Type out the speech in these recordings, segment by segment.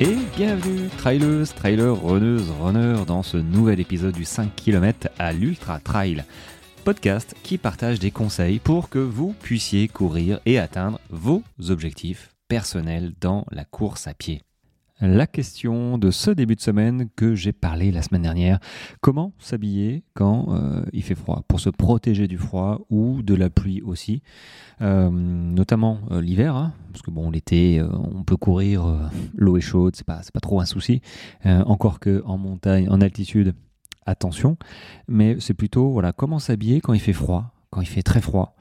Et bienvenue, trailers, trailers, runneuses, runners, dans ce nouvel épisode du 5 km à l'Ultra Trail. Podcast qui partage des conseils pour que vous puissiez courir et atteindre vos objectifs personnels dans la course à pied la question de ce début de semaine que j'ai parlé la semaine dernière. Comment s'habiller quand euh, il fait froid? Pour se protéger du froid ou de la pluie aussi. Euh, notamment euh, l'hiver, hein, parce que bon, l'été, on peut courir, l'eau est chaude, c'est pas, pas trop un souci. encore que en montagne, en altitude, attention. Mais c'est plutôt, voilà, comment s'habiller quand il fait froid, quand il fait très froid.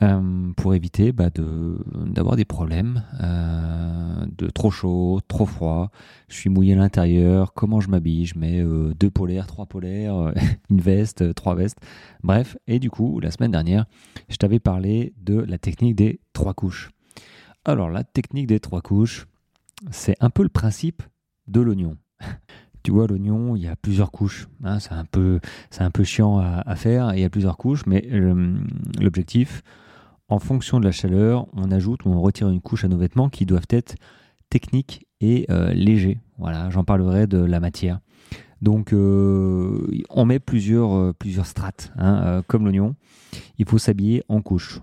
Euh, pour éviter bah, d'avoir des problèmes, euh, de trop chaud, trop froid. Je suis mouillé à l'intérieur. Comment je m'habille? Je mets euh, deux polaires, trois polaires, une veste, trois vestes. Bref, et du coup, la semaine dernière, je t'avais parlé de la technique des trois couches. Alors, la technique des trois couches, c'est un peu le principe de l'oignon. Tu vois, l'oignon, il y a plusieurs couches. Hein, c'est un peu, un peu chiant à, faire. Il y a plusieurs couches, mais l'objectif, en fonction de la chaleur, on ajoute ou on retire une couche à nos vêtements qui doivent être techniques et euh, légers. Voilà, j'en parlerai de la matière. Donc, euh, on met plusieurs, euh, plusieurs strates, hein, comme l'oignon. Il faut s'habiller en couches,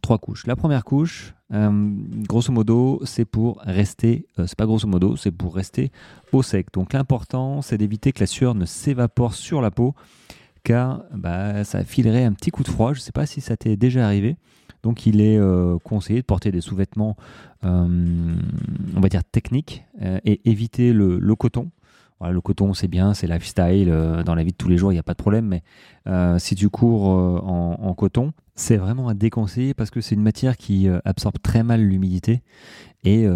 trois couches. La première couche, grosso modo, c'est pour rester, c'est pas grosso modo, c'est pour rester au sec. Donc, l'important, c'est d'éviter que la sueur ne s'évapore sur la peau, car bah, ça filerait un petit coup de froid. Je ne sais pas si ça t'est déjà arrivé. Donc il est euh, conseillé de porter des sous-vêtements, euh, on va dire techniques, euh, et éviter le, coton. le coton, c'est bien, c'est lifestyle. dans la vie de tous les jours, il n'y a pas de problème. Mais si tu cours en, coton, c'est vraiment à déconseiller parce que c'est une matière qui absorbe très mal l'humidité et,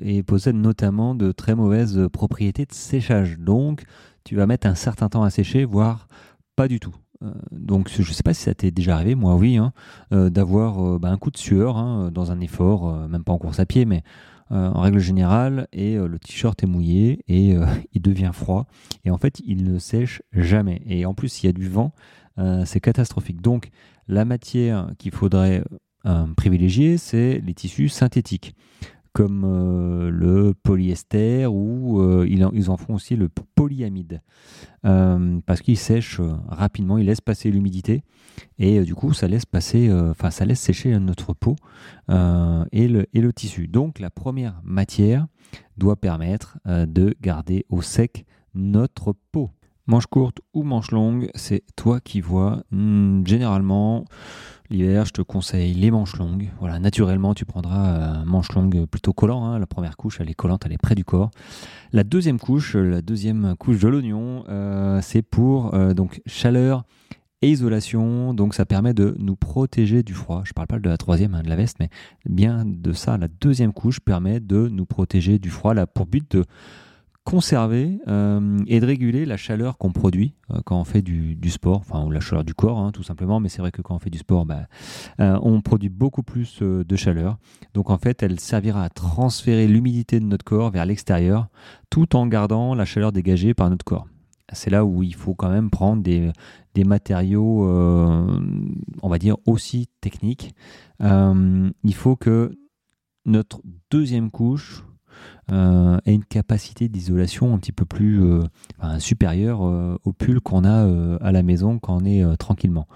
et, possède notamment de très mauvaises propriétés de séchage. Donc, tu vas mettre un certain temps à sécher, voire pas du tout. Euh, donc je ne sais pas si ça t'est déjà arrivé, moi oui, hein, euh, d'avoir euh, bah, un coup de sueur hein, dans un effort, même pas en course à pied, mais en règle générale, et le t-shirt est mouillé et il devient froid. Et en fait, il ne sèche jamais. Et en plus, s'il y a du vent, c'est catastrophique. Donc la matière qu'il faudrait privilégier, c'est les tissus synthétiques comme euh, le polyester ou euh, ils, en, font aussi le polyamide euh, parce qu'ils sèchent rapidement, ils laissent passer l'humidité et du coup ça laisse passer, enfin ça laisse sécher notre peau et le tissu. Donc la première matière doit permettre de garder au sec notre peau. Manche courte ou manche longue, c'est toi qui vois. Hmm, généralement, l'hiver, je te conseille les manches longues. Voilà, naturellement, tu prendras un manche longue plutôt collant. Hein. La première couche, elle est collante, elle est près du corps. La deuxième couche, la deuxième couche de l'oignon, euh, c'est pour euh, donc chaleur et isolation. Donc, ça permet de nous protéger du froid. Je ne parle pas de la troisième, hein, de la veste, mais bien de ça. La deuxième couche permet de nous protéger du froid. Là, pour but de conserver euh, et de réguler la chaleur qu'on produit euh, quand on fait du, sport, enfin la chaleur du corps hein, tout simplement, mais c'est vrai que quand on fait du sport, bah, euh, on produit beaucoup plus de chaleur. Donc en fait, elle servira à transférer l'humidité de notre corps vers l'extérieur tout en gardant la chaleur dégagée par notre corps. C'est là où il faut quand même prendre des, des matériaux, on va dire, aussi techniques. il faut que notre deuxième couche euh, et une capacité d'isolation un petit peu plus euh, supérieure euh, au pull qu'on a à la maison quand on est tranquillement,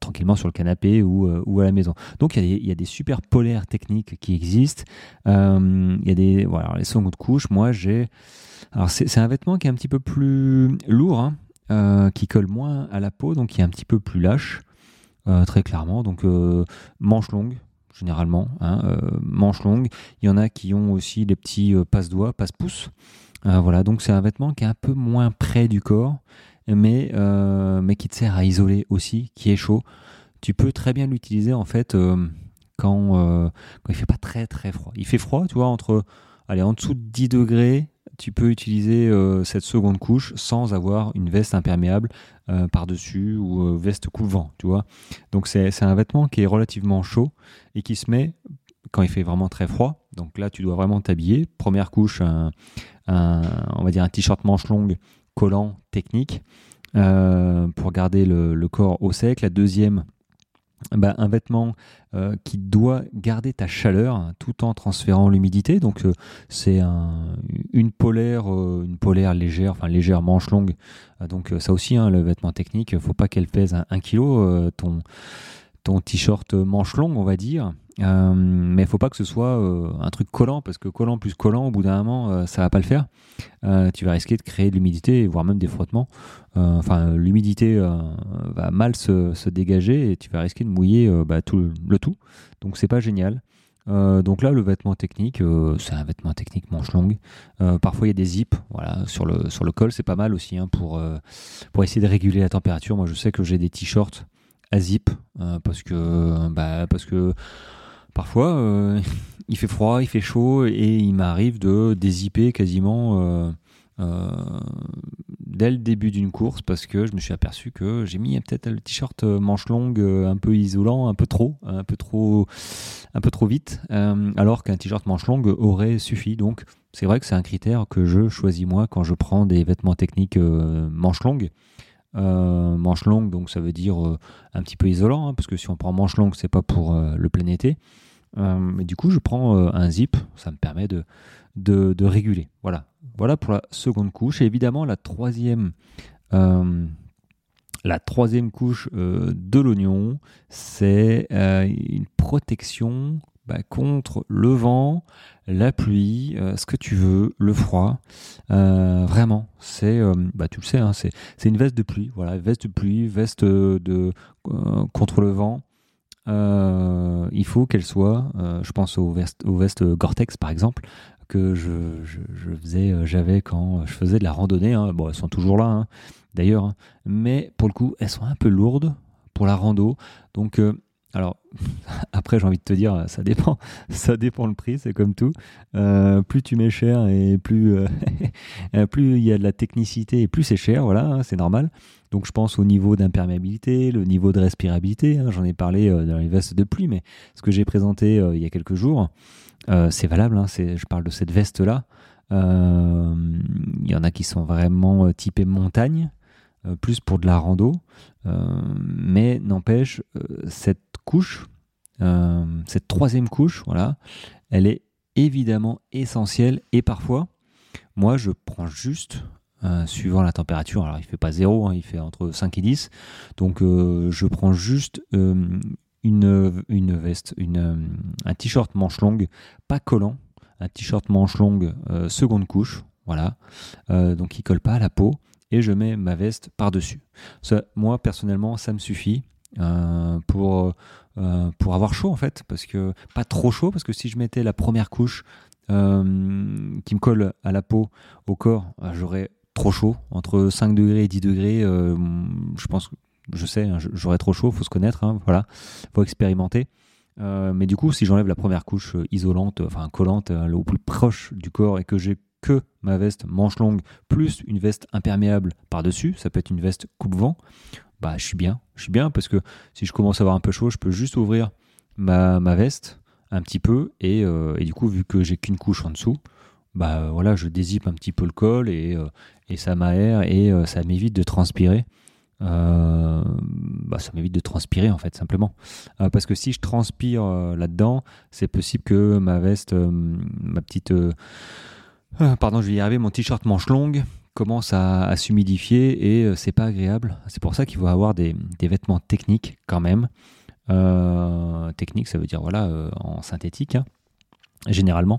tranquillement sur le canapé ou, à la maison. Donc il y, a des super polaires techniques qui existent. Il y a des les secondes couches. Moi j'ai alors c'est un vêtement qui est un petit peu plus lourd, hein, qui colle moins à la peau, donc qui est un petit peu plus lâche. très clairement, donc manche longue, généralement, hein, euh, manches longues. Il y en a qui ont aussi les petits euh, passe-doigts, passe-pouces. Euh, voilà, donc c'est un vêtement qui est un peu moins près du corps, mais, mais qui te sert à isoler aussi, qui est chaud. Tu peux très bien l'utiliser en fait quand, quand il fait pas très très froid. Il fait froid, tu vois, entre allez, en dessous de 10 degrés tu peux utiliser euh, cette seconde couche sans avoir une veste imperméable euh, par-dessus ou euh, veste couvant, tu vois. Donc c'est un vêtement qui est relativement chaud et qui se met quand il fait vraiment très froid. Donc là, tu dois vraiment t'habiller. Première couche, on va dire un t-shirt manche longue collant technique pour garder le, le, corps au sec. La deuxième, bah, un vêtement euh, qui doit garder ta chaleur tout en transférant l'humidité. Donc euh, c'est un, une polaire, euh, une polaire légère, enfin légère manche longue. donc ça aussi, hein, le vêtement technique, faut pas qu'elle pèse un, kilo. ton ton t-shirt manche longue, on va dire. Euh, mais il faut pas que ce soit euh, un truc collant parce que collant plus collant, au bout d'un moment, euh, ça va pas le faire. tu vas risquer de créer de l'humidité, voire même des frottements. Enfin, l'humidité va mal se, dégager et tu vas risquer de mouiller bah, tout le tout. Donc c'est pas génial. donc là, le vêtement technique, c'est un vêtement technique manche longue. parfois, il y a des zips, voilà, sur le sur le col, c'est pas mal aussi hein, pour pour essayer de réguler la température. Moi, je sais que j'ai des t-shirts à zip parce que bah, parce que parfois, euh, il fait froid, il fait chaud, et il m'arrive de dézipper quasiment euh, euh, dès le début d'une course parce que je me suis aperçu que j'ai mis peut-être le t-shirt manche longue un peu isolant, un peu trop, un peu trop, un peu trop vite, alors qu'un t-shirt manche longue aurait suffi. Donc, c'est vrai que c'est un critère que je choisis moi quand je prends des vêtements techniques manche longue. Euh, manche longue, donc ça veut dire euh, un petit peu isolant, hein, parce que si on prend manche longue, c'est pas pour euh, le plein été. mais du coup, je prends un zip, ça me permet de, réguler. Voilà. voilà pour la seconde couche. Et évidemment, la troisième, la troisième couche de l'oignon, c'est une protection bah, contre le vent, la pluie, euh, ce que tu veux, le froid. Euh, vraiment, c'est, euh, bah, tu le sais, hein, c'est, une veste de pluie. Voilà, veste de pluie, veste de, contre le vent. il faut qu'elle soit, je pense aux vestes, aux Gore-Tex par exemple, que je, faisais, j'avais quand je faisais de la randonnée. Hein. Bon, elles sont toujours là, hein, d'ailleurs, mais pour le coup, elles sont un peu lourdes pour la rando. Donc, alors, après, j'ai envie de te dire, ça dépend. Ça dépend le prix, c'est comme tout. Euh, plus tu mets cher et plus euh, plus il y a de la technicité et plus c'est cher, voilà, hein, c'est normal. Donc, je pense au niveau d'imperméabilité, le niveau de respirabilité. Hein, j'en ai parlé euh, dans les vestes de pluie, mais ce que j'ai présenté il y a quelques jours, c'est valable. Hein, je parle de cette veste-là. Il y en a qui sont vraiment typées montagne. plus pour de la rando, mais n'empêche, cette couche, euh, cette troisième couche, voilà, elle est évidemment essentielle et parfois, moi, je prends juste, euh, suivant la température, alors il fait pas zéro, hein, il fait entre 5 et 10, donc euh, je prends juste une, une veste, un t-shirt manche longue, pas collant, un t-shirt manche longue seconde couche, voilà, donc il colle pas à la peau, et je mets ma veste par-dessus. moi, personnellement, ça me suffit. Euh, pour, euh, pour avoir chaud en fait, parce que pas trop chaud, parce que si je mettais la première couche euh, qui me colle à la peau, au corps, j'aurais trop chaud, entre 5 degrés et 10 degrés, je pense, je sais, hein, j'aurais trop chaud, faut se connaître, hein, voilà, faut expérimenter. mais du coup, si j'enlève la première couche isolante, enfin collante, au plus proche du corps et que j'ai que ma veste manche longue plus une veste imperméable par-dessus, ça peut être une veste coupe-vent, bah, je suis bien. Je suis bien parce que si je commence à avoir un peu chaud, je peux juste ouvrir ma, veste un petit peu et, euh, et du coup, vu que j'ai qu'une couche en dessous, bah voilà, je dézippe un petit peu le col et, euh, et ça m'aère et euh, ça m'évite de transpirer. bah, ça m'évite de transpirer en fait simplement parce que si je transpire là-dedans c'est possible que ma veste ma petite pardon je vais y arriver mon t-shirt manche longue commence à, s'humidifier et euh, c'est pas agréable. C'est pour ça qu'il faut avoir des, vêtements techniques quand même. Euh, technique, ça veut dire voilà euh, en synthétique. Hein, généralement,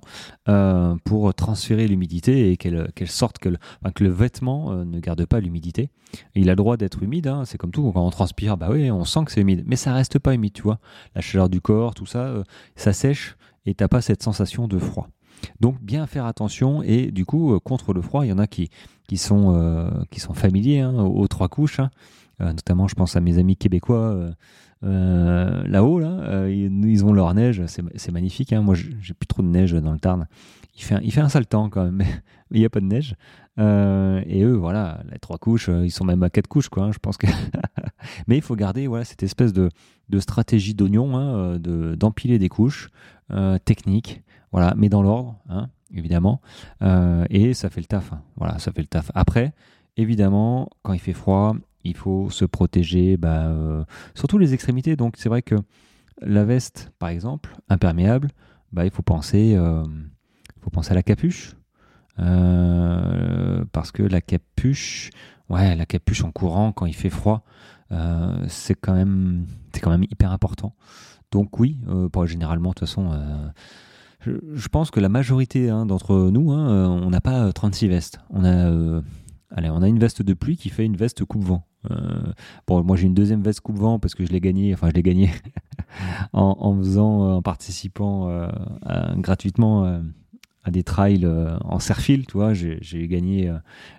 pour transférer l'humidité et qu'elle sorte, que le, que le vêtement ne garde pas l'humidité. Il a le droit d'être humide, hein, c'est comme tout, quand on transpire, bah oui, on sent que c'est humide, mais ça reste pas humide, tu vois. La chaleur du corps, tout ça, ça sèche et t'as pas cette sensation de froid. Donc bien faire attention et du coup contre le froid, il y en a qui, qui sont, euh, qui sont familiers hein, aux, trois couches. Hein. Euh, notamment, je pense à mes amis québécois euh, là-haut. Là, ils, ont leur neige, c'est magnifique. Hein. Moi, j'ai plus trop de neige dans le Tarn. Il fait, un, il fait un sale temps quand même, mais il n'y a pas de neige. et eux, voilà, les trois couches, ils sont même à quatre couches, quoi. je pense que. mais il faut garder voilà cette espèce de, de stratégie d'oignon, d'empiler des couches techniques, voilà, mais dans l'ordre. Hein, évidemment. Euh, et ça fait le taf. Hein. Voilà, ça fait le taf. Après, évidemment, quand il fait froid, il faut se protéger, bah, euh, surtout les extrémités. Donc c'est vrai que la veste, par exemple, imperméable, bah, il faut penser, euh, faut penser à la capuche. Euh, parce que la capuche, ouais, la capuche en courant quand il fait froid, c'est quand même, c'est quand même hyper important. Donc oui, généralement de toute façon, je, pense que la majorité hein, d'entre nous, hein, on n'a pas 36 vestes. On a, allez, on a une veste de pluie qui fait une veste coupe-vent. Euh, bon, moi j'ai une deuxième veste coupe-vent parce que je l'ai gagné, enfin je l'ai gagné en, faisant, euh, en participant euh, gratuitement à des trails en serfil, tu vois. J'ai gagné,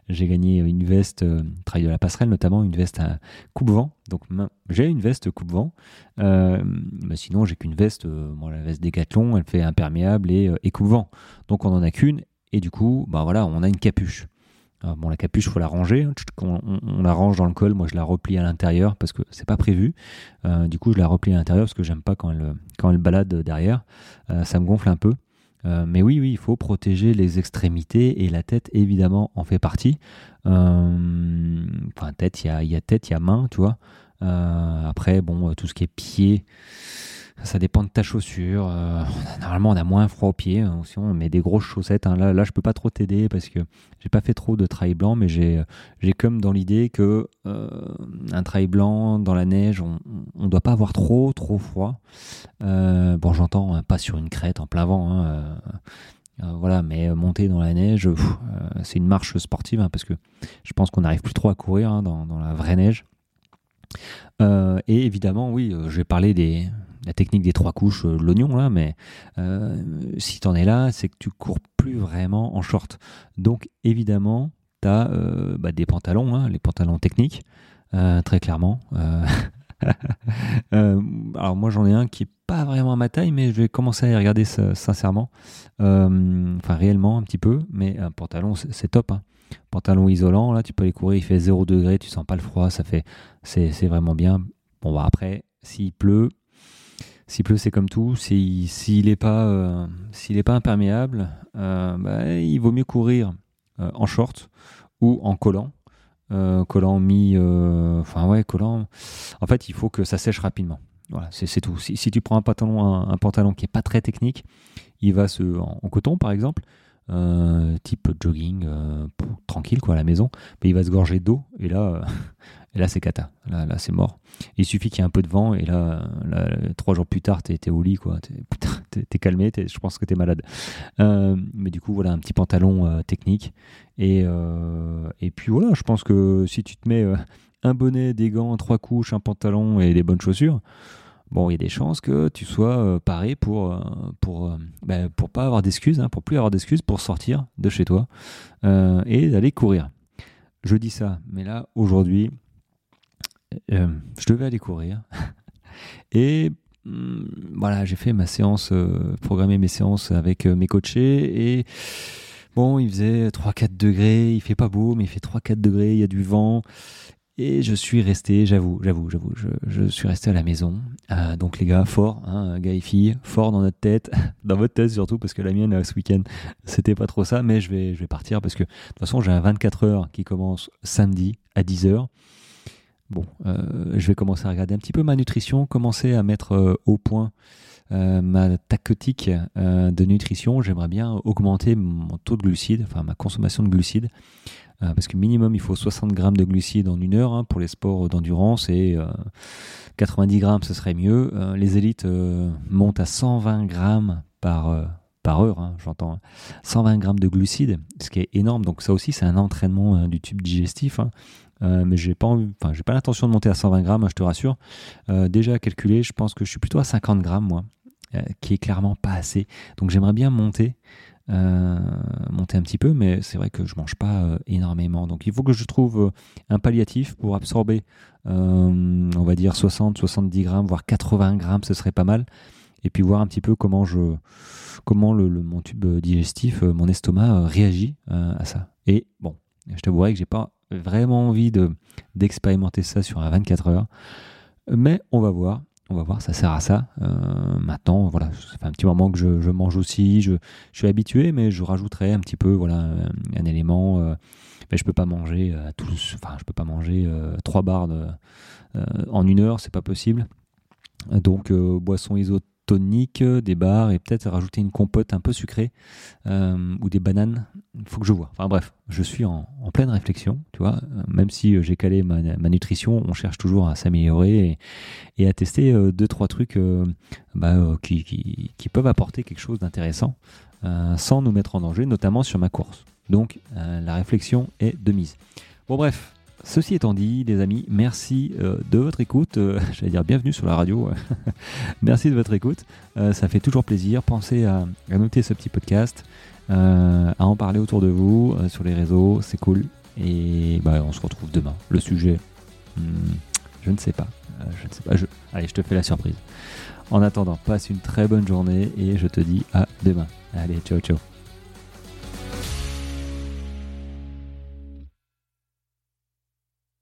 j'ai gagné une veste, trail de la passerelle notamment, une veste à coupe-vent. Donc j'ai une veste coupe-vent, mais sinon j'ai qu'une veste, moi la veste Decathlon, elle fait imperméable et, coupe-vent. Donc on en a qu'une et du coup, bah voilà, on a une capuche. Bon, la capuche, faut la ranger. On, on, la range dans le col. Moi, je la replie à l'intérieur parce que c'est pas prévu. Euh, du coup, je la replie à l'intérieur parce que j'aime pas quand elle, quand elle balade derrière. Euh, ça me gonfle un peu. Euh, mais oui, oui, il faut protéger les extrémités et la tête, évidemment, en fait partie. enfin, tête, il y a, y a, tête, il y a main, tu vois. Après, bon, tout ce qui est pied, ça dépend de ta chaussure. Euh, normalement, on a moins froid aux pieds. Hein, on met des grosses chaussettes, hein. là, là, je peux pas trop t'aider parce que j'ai pas fait trop de trail blanc, mais j'ai, comme dans l'idée que euh, un trail blanc dans la neige, on, on doit pas avoir trop, trop froid. Euh, bon, j'entends hein, pas sur une crête en plein vent. voilà, mais monter dans la neige, c'est une marche sportive parce que je pense qu'on n'arrive plus trop à courir dans, la vraie neige. Et évidemment, oui, je vais parler des, la technique des trois couches euh, de l'oignon là, mais euh, si tu en es là, c'est que tu cours plus vraiment en short. Donc évidemment, tu as euh, bah, des pantalons, hein, les pantalons techniques, très clairement. alors moi j'en ai un qui est pas vraiment à ma taille, mais je vais commencer à y regarder sincèrement, enfin réellement un petit peu, mais un pantalon c'est top. Hein. Pantalon isolant, là tu peux aller courir, il fait 0 degré, tu sens pas le froid, ça fait c'est vraiment bien. Bon bah après, s'il pleut, s'il pleut, c'est comme tout. S'il n'est pas, euh, s'il pas imperméable, euh, bah, il vaut mieux courir euh, en short ou en collant. collant mi. Enfin, ouais, collant. En fait, il faut que ça sèche rapidement. Voilà, c'est tout. Si, tu prends un pantalon, un, pantalon qui n'est pas très technique, il va se. en, coton, par exemple. Type jogging tranquille quoi à la maison mais il va se gorger d'eau et là Et là, c'est cata. Là, là c'est mort. Il suffit qu'il y ait un peu de vent et là, trois jours plus tard, t'es es au lit, quoi. T'es es, calmé. je pense que t'es malade. Euh, mais du coup, voilà, un petit pantalon euh, technique. Et, euh, et puis voilà, je pense que si tu te mets un bonnet, des gants, trois couches, un pantalon et des bonnes chaussures, bon, il y a des chances que tu sois paré pour pour ben, pour pas avoir d'excuses, hein, pour plus avoir d'excuses pour sortir de chez toi et d'aller courir. Je dis ça, mais là aujourd'hui euh, je devais aller courir. Et hmm, voilà, j'ai fait ma séance, euh, programmer mes séances avec euh, mes coachés. Et bon, il faisait 3-4 degrés. Il fait pas beau, mais il fait 3-4 degrés. Il y a du vent. Et je suis resté, j'avoue, j'avoue, j'avoue, je, suis resté à la maison. donc les gars, fort, hein, gars et filles, fort dans notre tête, dans votre tête surtout, parce que la mienne ce week-end, c'était pas trop ça, mais je vais, je vais partir parce que de toute façon j'ai un 24 heures qui commence samedi à 10 heures. Bon, euh, je vais commencer à regarder un petit peu ma nutrition, commencer à mettre euh, au point euh, ma tactique de nutrition. J'aimerais bien augmenter mon taux de glucides, enfin ma consommation de glucides, parce que minimum il faut 60 grammes de glucides en une heure hein, pour les sports d'endurance et 90 grammes ce serait mieux. les élites montent à 120 grammes par par heure, hein, j'entends 120 hein. grammes de glucides, ce qui est énorme. Donc ça aussi, c'est un entraînement du tube digestif. Euh, mais j'ai pas enfin pas l'intention de monter à 120 grammes, je te rassure. Euh, déjà calculé, je pense que je suis plutôt à 50 grammes moi, euh, qui est clairement pas assez. Donc j'aimerais bien monter, monter un petit peu, mais c'est vrai que je mange pas énormément. Donc il faut que je trouve un palliatif pour absorber, on va dire 60-70 grammes, voire 80 grammes, ce serait pas mal. Et puis voir un petit peu comment je, comment le, mon tube digestif, mon estomac réagit à ça. Et bon, je t'avouerai que j'ai pas vraiment envie de, d'expérimenter ça sur un 24 heures. Mais on va voir. On va voir, ça sert à ça. maintenant, voilà, ça fait un petit moment que je, mange aussi, je, suis habitué, mais je rajouterai un petit peu, voilà, un, élément. mais je peux pas manger tous, enfin, je peux pas manger trois barres en une heure, c'est pas possible. Donc, boisson isotonique tonique, des bars et peut-être rajouter une compote un peu sucrée euh, ou des bananes. Il faut que je vois. Enfin bref, je suis en, pleine réflexion, tu vois. Même si euh, j'ai calé ma, nutrition, on cherche toujours à s'améliorer et, à tester euh, deux trois trucs bah, qui, peuvent apporter quelque chose d'intéressant sans nous mettre en danger, notamment sur ma course. Donc la réflexion est de mise. Bon bref, Ceci étant dit, les amis, merci euh, de votre écoute. Euh, j'allais dire bienvenue sur la radio. merci de votre écoute. Euh, ça fait toujours plaisir. Pensez à, noter ce petit podcast, à en parler autour de vous sur les réseaux. C'est cool. Et bah, on se retrouve demain. Le sujet, hmm, je ne sais pas. je ne sais pas. Allez, je te fais la surprise. En attendant, passe une très bonne journée et je te dis à demain. Allez, ciao, ciao.